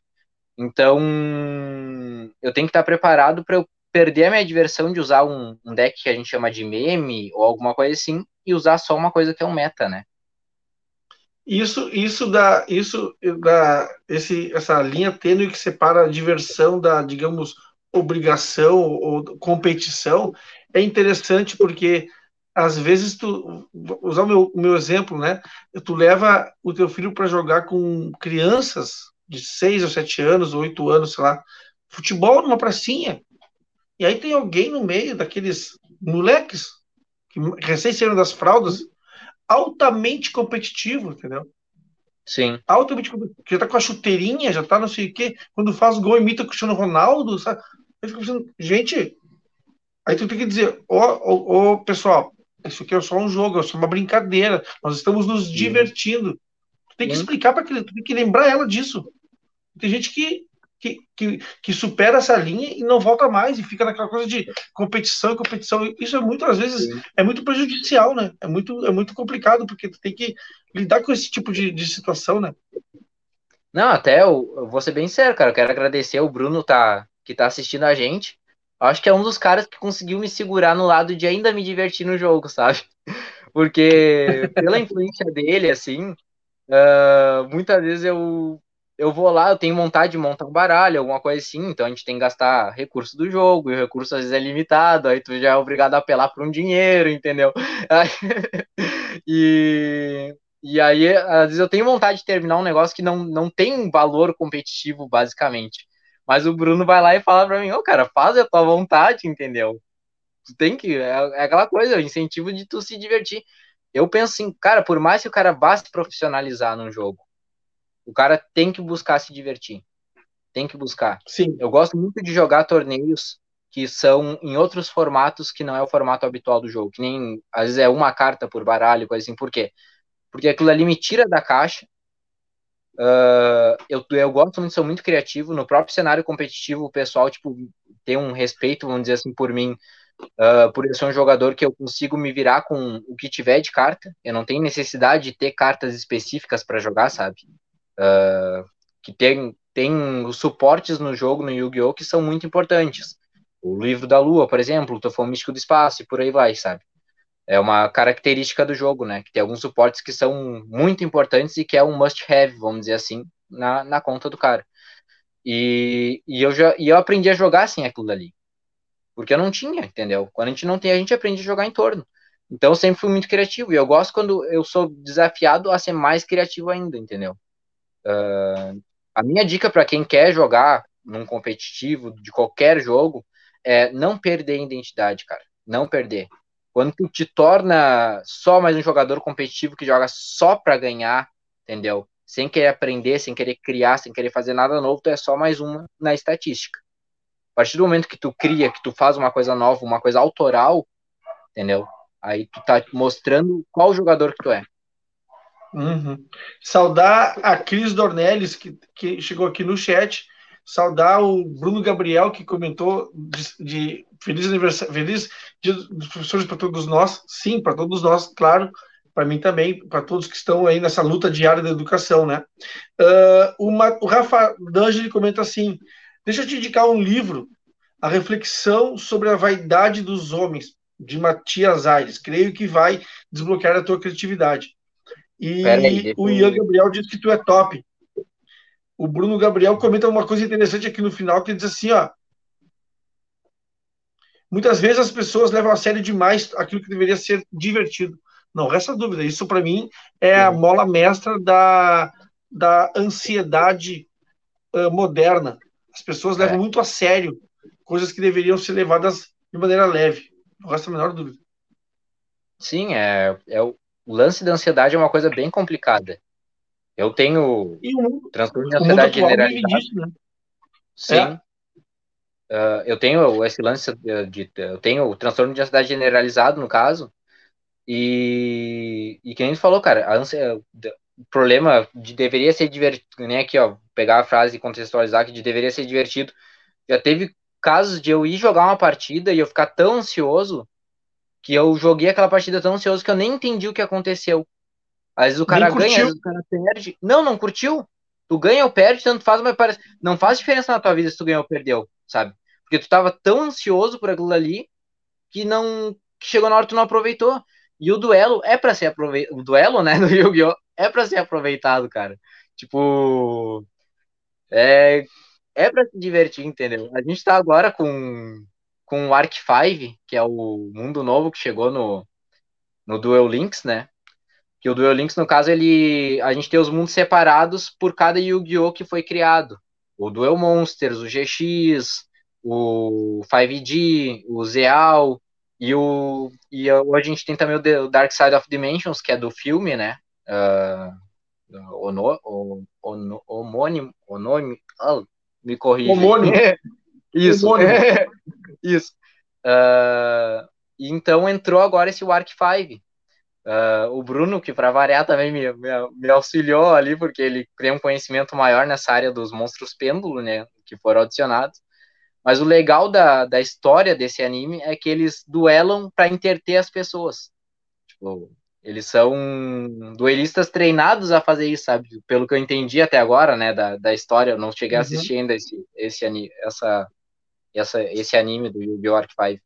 Então, eu tenho que estar preparado para eu perder a minha diversão de usar um, um, deck que a gente chama de meme ou alguma coisa assim e usar só uma coisa que é um meta, né? Isso, isso dá, isso dá, esse, essa linha tênue que separa a diversão da, digamos, obrigação ou competição é interessante porque às vezes tu usar o meu, meu exemplo, né? Tu leva o teu filho para jogar com crianças de 6 ou 7 anos, 8 anos, sei lá, futebol numa pracinha. E aí tem alguém no meio daqueles moleques que recém saíram das fraldas, altamente competitivo, entendeu? Sim. Altamente competitivo. Já tá com a chuteirinha, já tá não sei o quê. Quando faz gol, imita o Cristiano Ronaldo, sabe? Eu fico pensando, gente, aí tu tem que dizer, ô, ô, ô, pessoal, isso aqui é só um jogo, é só uma brincadeira. Nós estamos nos divertindo. Tu tem que explicar para criança, tu tem que lembrar ela disso. Tem gente que, que, que, que, supera essa linha e não volta mais e fica naquela coisa de competição competição. Isso é muitas vezes Sim. é muito prejudicial, né? É muito, é muito complicado, porque tu tem que lidar com esse tipo de, de situação, né? Não, até eu, eu vou ser bem sério, cara. Eu quero agradecer o Bruno tá, que tá assistindo a gente. Acho que é um dos caras que conseguiu me segurar no lado de ainda me divertir no jogo, sabe? Porque pela influência dele, assim, uh, muitas vezes eu eu vou lá, eu tenho vontade de montar um baralho, alguma coisa assim, então a gente tem que gastar recurso do jogo, e o recurso às vezes é limitado, aí tu já é obrigado a apelar por um dinheiro, entendeu? E, e aí, às vezes eu tenho vontade de terminar um negócio que não, não tem valor competitivo, basicamente. Mas o Bruno vai lá e fala pra mim, ô oh, cara, faz a tua vontade, entendeu? Tu tem que, é, é aquela coisa, é o incentivo de tu se divertir. Eu penso assim, cara, por mais que o cara vá se profissionalizar num jogo, o cara tem que buscar se divertir. Tem que buscar. Sim. Eu gosto muito de jogar torneios que são em outros formatos que não é o formato habitual do jogo. Que nem, às vezes, é uma carta por baralho, coisa assim. Por quê? Porque aquilo ali me tira da caixa. Uh, eu, eu gosto muito, sou muito criativo. No próprio cenário competitivo, o pessoal, tipo, tem um respeito, vamos dizer assim, por mim. Uh, por eu ser um jogador que eu consigo me virar com o que tiver de carta. Eu não tenho necessidade de ter cartas específicas para jogar, sabe? Uh, que tem, tem os suportes no jogo, no Yu-Gi-Oh!, que são muito importantes. O livro da lua, por exemplo, o Tufão Místico do Espaço, e por aí vai, sabe? É uma característica do jogo, né? Que tem alguns suportes que são muito importantes e que é um must-have, vamos dizer assim, na, na conta do cara. E, e, eu já, e eu aprendi a jogar assim aquilo dali. Porque eu não tinha, entendeu? Quando a gente não tem, a gente aprende a jogar em torno. Então eu sempre fui muito criativo. E eu gosto quando eu sou desafiado a ser mais criativo ainda, entendeu? Uh, a minha dica para quem quer jogar num competitivo de qualquer jogo é não perder a identidade, cara. Não perder. Quando tu te torna só mais um jogador competitivo que joga só para ganhar, entendeu? Sem querer aprender, sem querer criar, sem querer fazer nada novo, tu é só mais uma na estatística. A partir do momento que tu cria, que tu faz uma coisa nova, uma coisa autoral, entendeu? Aí tu tá mostrando qual jogador que tu é. Uhum. Saudar a Cris Dornelles, que, que chegou aqui no chat. Saudar o Bruno Gabriel, que comentou de, de feliz aniversário, feliz dia dos professores para todos nós. Sim, para todos nós, claro. Para mim também, para todos que estão aí nessa luta diária da educação, né? Uh, uma, o Rafa D'Angeli comenta assim: Deixa eu te indicar um livro, A Reflexão sobre a Vaidade dos Homens, de Matias Aires. Creio que vai desbloquear a tua criatividade. E aí, o Ian Gabriel diz que tu é top. O Bruno Gabriel comenta uma coisa interessante aqui no final, que diz assim, ó. Muitas vezes as pessoas levam a sério demais aquilo que deveria ser divertido. Não resta dúvida. Isso, para mim, é a mola mestra da, da ansiedade uh, moderna. As pessoas levam é. muito a sério coisas que deveriam ser levadas de maneira leve. Não resta a menor dúvida. Sim, é, é, o, o lance da ansiedade é uma coisa bem complicada. Eu tenho transtorno de ansiedade generalizado. Disso, né? Sim. É. Uh, eu tenho esse lance de, eu tenho o transtorno de ansiedade generalizado no caso e e quem falou cara a ânsia, o problema de deveria ser divertido nem aqui ó pegar a frase e contextualizar que de deveria ser divertido já teve casos de eu ir jogar uma partida e eu ficar tão ansioso que eu joguei aquela partida tão ansioso que eu nem entendi o que aconteceu às vezes o cara ganha às vezes o cara perde não não curtiu tu ganha ou perde tanto faz mas parece não faz diferença na tua vida se tu ganhou ou perdeu sabe? Porque tu tava tão ansioso por aquilo ali que não que chegou na hora que tu não aproveitou. E o duelo é para ser aproveitado, o duelo, né, no Yu-Gi-Oh é para ser aproveitado, cara. Tipo, é é para se divertir, entendeu? A gente tá agora com com o Arc 5, que é o mundo novo que chegou no no Duel Links, né? Que o Duel Links, no caso, ele a gente tem os mundos separados por cada Yu-Gi-Oh que foi criado o Duel Monsters, o GX, o 5G, o Zeal, e, o, e a gente tem também o, Dark Side of Dimensions, que é do filme, né? Uh, ono, ono, homônimo, onônimo, oh, me corrija. Homônimo. Isso. Homônimo. Isso. Uh, então entrou agora esse Wark 5, Uh, o Bruno, que para variar também me, me, me, auxiliou ali, porque ele tem um conhecimento maior nessa área dos monstros pêndulo, né, que foram adicionados. Mas o legal da, da história desse anime é que eles duelam para interter as pessoas. Tipo, eles são duelistas treinados a fazer isso, sabe? Pelo que eu entendi até agora, né, da, da história, eu não cheguei a uhum. assistir ainda esse, esse, essa, essa, esse anime do Yu-Gi-Oh! 5.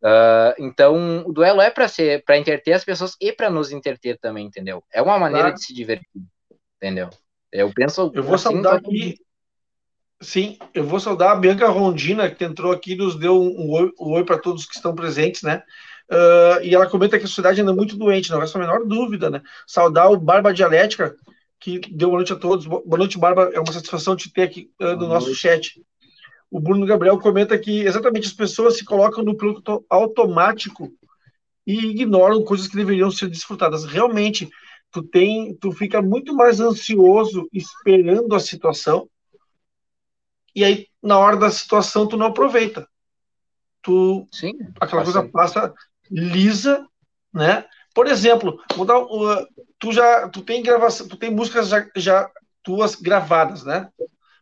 Uh, então, o duelo é para ser para interter as pessoas e para nos interter também, entendeu? É uma maneira claro. de se divertir, entendeu? Eu penso. Eu vou assim, saudar aqui. Sim, eu vou saudar a Bianca Rondina, que entrou aqui nos deu um, oi, um oi para todos que estão presentes, né? Uh, e ela comenta que a sociedade anda muito doente, não resta a menor dúvida, né? Saudar o Barba Dialética, que deu boa noite a todos. Boa noite, Barba. É uma satisfação te ter aqui uh, no nosso chat o Bruno Gabriel comenta que exatamente as pessoas se colocam no piloto automático e ignoram coisas que deveriam ser desfrutadas. Realmente, tu tem, tu fica muito mais ansioso esperando a situação e aí na hora da situação tu não aproveita. Tu Sim, aquela coisa ser. passa lisa, né? Por exemplo, vou dar, uh, tu já tu tem gravação, tu tem músicas já, já tuas gravadas, né?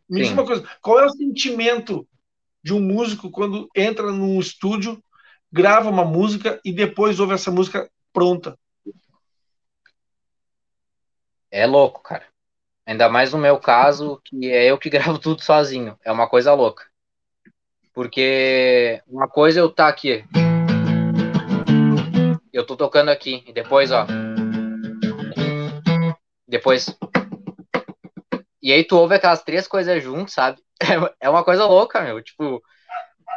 Me diz uma coisa, qual é o sentimento de um músico quando entra num estúdio, grava uma música e depois ouve essa música pronta? É louco, cara. Ainda mais no meu caso, que é eu que gravo tudo sozinho. É uma coisa louca. Porque uma coisa é eu tá aqui. Eu tô tocando aqui. E depois, ó. Depois e aí tu ouve aquelas três coisas juntos, sabe? É, uma coisa louca, meu. Tipo,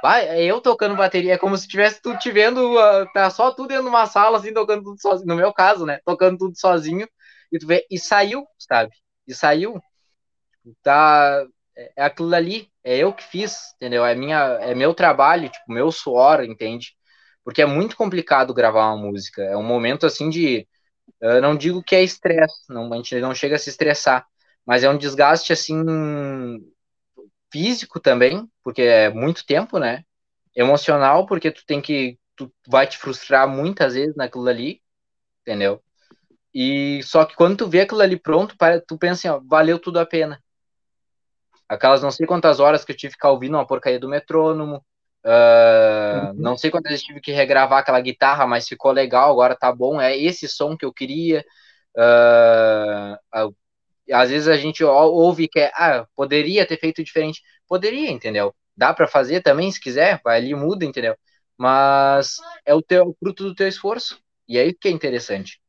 vai, eu tocando bateria, é como se tivesse tu te vendo, uh, tá só tu dentro de uma sala, assim, tocando tudo sozinho. No meu caso, né? Tocando tudo sozinho. E tu vê, e saiu, sabe? E saiu. Tá. É, é aquilo ali, é eu que fiz, entendeu? É, minha, é meu trabalho, tipo, meu suor, entende? Porque é muito complicado gravar uma música. É um momento assim de. Eu não digo que é estresse, não, a gente não chega a se estressar, mas é um desgaste assim físico também, porque é muito tempo, né? Emocional, porque tu tem que tu vai te frustrar muitas vezes naquilo ali, entendeu? E só que quando tu vê aquilo ali pronto, tu pensa assim, ó, valeu tudo a pena. Aquelas não sei quantas horas que eu tive que ficar ouvindo uma porcaria do metrônomo, uh, não sei quantas vezes tive que regravar aquela guitarra, mas ficou legal, agora tá bom, é esse som que eu queria. Uh, às vezes a gente ouve que é, ah, poderia ter feito diferente. Poderia, entendeu? Dá para fazer também, se quiser, vai ali muda, entendeu? Mas é o teu o fruto do teu esforço. E aí que é interessante.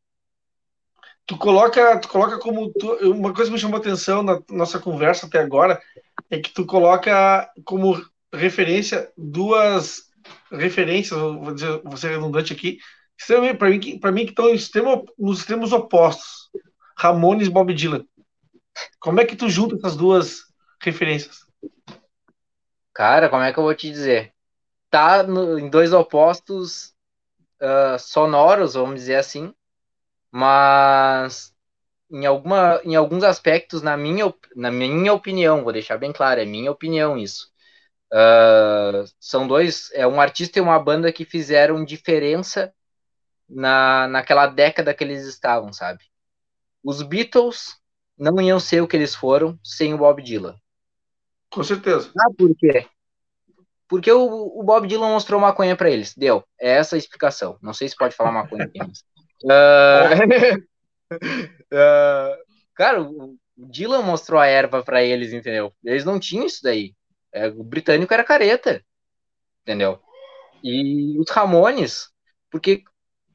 Tu coloca, tu coloca como tu, uma coisa que me chamou atenção na nossa conversa até agora é que tu coloca como referência duas referências, vou dizer, ser redundante aqui, para mim, mim que estão extremo, nos extremos opostos. Ramones e Bob Dylan. Como é que tu junta essas duas referências? Cara, como é que eu vou te dizer? Tá no, em dois opostos uh, sonoros, vamos dizer assim, mas em, alguma, em alguns aspectos, na minha, na minha opinião, vou deixar bem claro, é minha opinião isso. Uh, são dois, é um artista e uma banda que fizeram diferença na, naquela década que eles estavam, sabe? Os Beatles não iam ser o que eles foram sem o Bob Dylan. Com certeza. Ah, por quê? Porque o, o Bob Dylan mostrou maconha para eles. Deu. É essa a explicação. Não sei se pode falar maconha aqui, mas. Uh... uh... Cara, o Dylan mostrou a erva para eles, entendeu? Eles não tinham isso daí. É, o britânico era careta, entendeu? E os Ramones, porque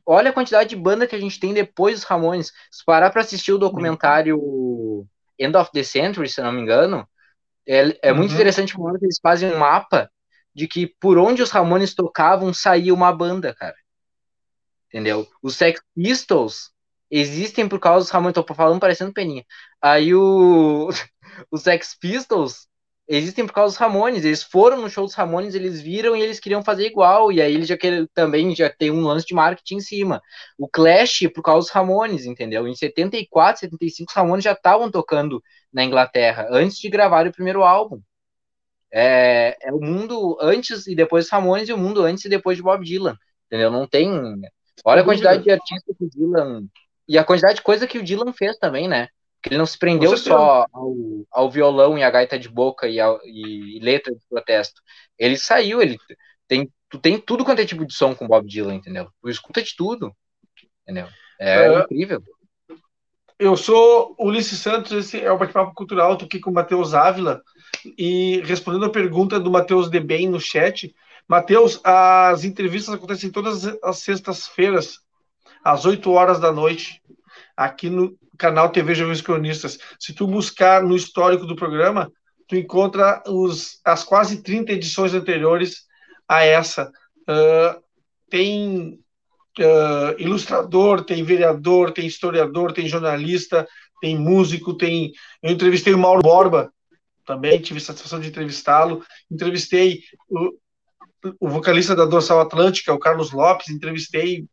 olha a quantidade de banda que a gente tem depois dos Ramones. Se parar para assistir o documentário End of the Century, se não me engano, é, é muito uhum. interessante que eles fazem um mapa de que por onde os Ramones tocavam saía uma banda, cara. Entendeu? Os Sex Pistols existem por causa dos Ramones. Tô falando parecendo peninha. Aí o, os Sex Pistols existem por causa dos Ramones. Eles foram no show dos Ramones, eles viram e eles queriam fazer igual. E aí eles já querem, também já tem um lance de marketing em cima. O Clash por causa dos Ramones, entendeu? Em 74, 75, os Ramones já estavam tocando na Inglaterra antes de gravar o primeiro álbum. É, é o mundo antes e depois dos Ramones e o mundo antes e depois de Bob Dylan, entendeu? Não tem. Olha a quantidade de artistas que o Dylan. E a quantidade de coisa que o Dylan fez também, né? Que ele não se prendeu só ao, ao, violão e a gaita de boca e, ao, e, letra de protesto. Ele saiu, ele tem, tu tem tudo quanto é tipo de som com Bob Dylan, entendeu? Tu escuta de tudo, entendeu? É, é incrível. Eu sou Ulisses Santos, esse é o Bate-Papo Cultural, tô aqui com o Matheus Ávila, e respondendo a pergunta do Matheus Debem no chat, Matheus, as entrevistas acontecem todas as sextas-feiras, às 8 horas da noite, aqui no canal TV Jovens Cronistas. Se tu buscar no histórico do programa, tu encontra os, as quase 30 edições anteriores a essa. Uh, tem uh, ilustrador, tem vereador, tem historiador, tem jornalista, tem músico, tem. Eu entrevistei o Mauro Borba, também tive satisfação de entrevistá-lo. Entrevistei o, o vocalista da Dorsal Atlântica, o Carlos Lopes, entrevistei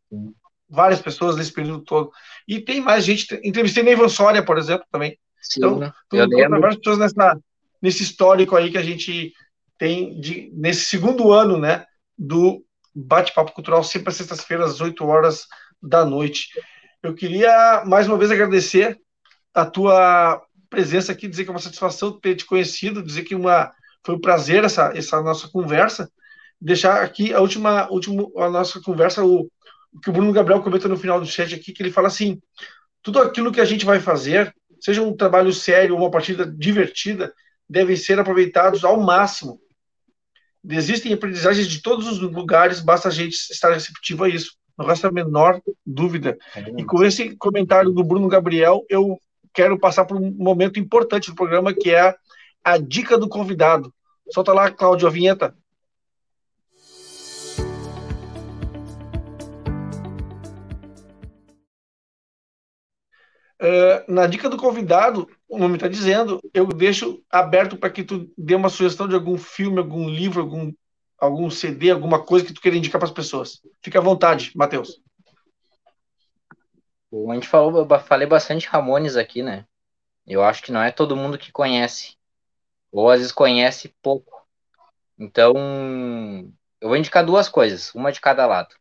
várias pessoas nesse período todo. E tem mais gente. Entrevistei Neivan Soria, por exemplo, também. Sim, então, tem várias pessoas nessa, nesse histórico aí que a gente tem de, nesse segundo ano, né, do Bate-Papo Cultural, sempre às sextas-feiras, às 8 horas da noite. Eu queria, mais uma vez, agradecer a tua presença aqui, dizer que é uma satisfação ter te conhecido, dizer que uma, foi um prazer essa, essa nossa conversa. Deixar aqui a última, última a nossa conversa, o, que o Bruno Gabriel comenta no final do chat aqui, que ele fala assim: tudo aquilo que a gente vai fazer, seja um trabalho sério ou uma partida divertida, devem ser aproveitados ao máximo. Existem aprendizagens de todos os lugares, basta a gente estar receptivo a isso. Não resta a menor dúvida. E com esse comentário do Bruno Gabriel, eu quero passar por um momento importante do programa, que é a dica do convidado. Solta lá, Cláudio, a vinheta. Uh, na dica do convidado, o nome está dizendo, eu deixo aberto para que tu dê uma sugestão de algum filme, algum livro, algum, algum CD, alguma coisa que tu queira indicar para as pessoas. Fique à vontade, Matheus. A gente falou, falei bastante Ramones aqui, né? Eu acho que não é todo mundo que conhece, ou às vezes conhece pouco. Então, eu vou indicar duas coisas, uma de cada lado.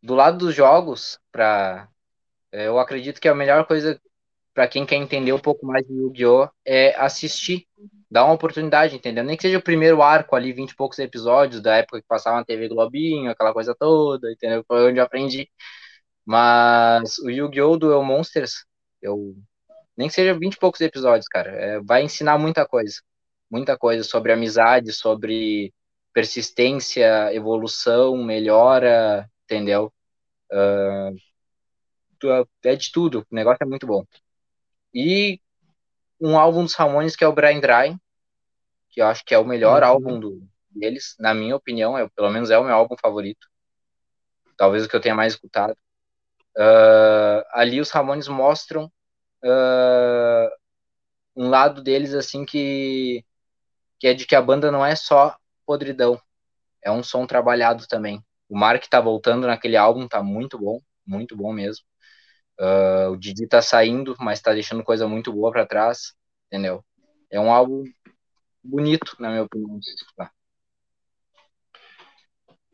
Do lado dos jogos, para eu acredito que a melhor coisa para quem quer entender um pouco mais de Yu-Gi-Oh! é assistir, dar uma oportunidade, entendeu? Nem que seja o primeiro arco ali, 20 e poucos episódios, da época que passava na TV Globinho, aquela coisa toda, entendeu? Foi onde eu aprendi. Mas o Yu-Gi-Oh! Duel Monsters, eu. Nem que seja 20 e poucos episódios, cara, é, vai ensinar muita coisa. Muita coisa sobre amizade, sobre persistência, evolução, melhora, entendeu? Uh, é de tudo, o negócio é muito bom. E um álbum dos Ramones que é o Brian Dry, que eu acho que é o melhor uhum. álbum do, deles, na minha opinião, é, pelo menos é o meu álbum favorito. Talvez o que eu tenha mais escutado. Uh, ali os Ramones mostram uh, um lado deles assim que que é de que a banda não é só podridão, é um som trabalhado também. O Mark tá voltando naquele álbum, tá muito bom, muito bom mesmo. Uh, o Didi tá saindo, mas tá deixando coisa muito boa para trás, entendeu? É um álbum bonito, na minha opinião.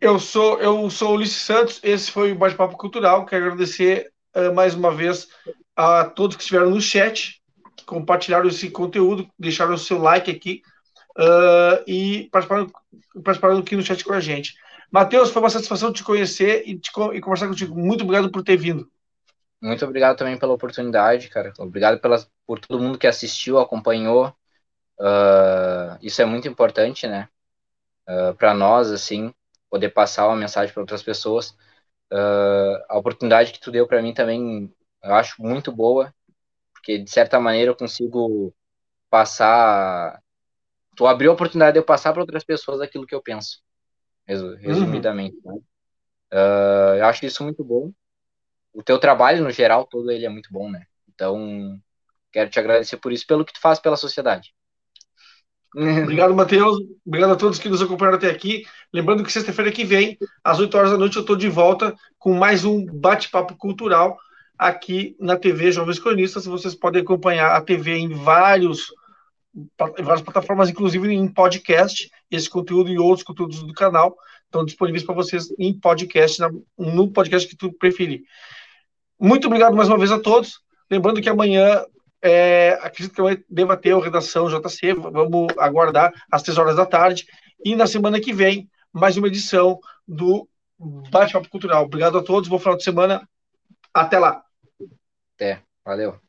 Eu sou, eu sou Ulisses Santos, esse foi o Bate-Papo Cultural. Quero agradecer uh, mais uma vez a todos que estiveram no chat, que compartilharam esse conteúdo, deixaram o seu like aqui uh, e participaram, participaram aqui no chat com a gente. Matheus, foi uma satisfação te conhecer e, te, e conversar contigo. Muito obrigado por ter vindo. Muito obrigado também pela oportunidade, cara. Obrigado pela, por todo mundo que assistiu, acompanhou. Uh, isso é muito importante, né? Uh, para nós, assim, poder passar uma mensagem para outras pessoas. Uh, a oportunidade que tu deu para mim também, eu acho muito boa, porque de certa maneira eu consigo passar. Tu abriu a oportunidade de eu passar para outras pessoas aquilo que eu penso, uhum. resumidamente. Uhum. Né? Eu acho isso muito bom. O teu trabalho, no geral, todo ele é muito bom, né? Então, quero te agradecer por isso, pelo que tu faz pela sociedade. Obrigado, Matheus. Obrigado a todos que nos acompanharam até aqui. Lembrando que sexta-feira que vem, às 8 horas da noite, eu estou de volta com mais um bate-papo cultural aqui na TV Jovens Cronistas. Vocês podem acompanhar a TV em vários em várias plataformas, inclusive em podcast. Esse conteúdo e outros conteúdos do canal estão disponíveis para vocês em podcast, no podcast que tu preferir. Muito obrigado mais uma vez a todos. Lembrando que amanhã é, acredito que eu deva ter a redação JC, vamos aguardar às três horas da tarde. E na semana que vem, mais uma edição do Bate-Papo Cultural. Obrigado a todos, bom final de semana. Até lá. Até, valeu.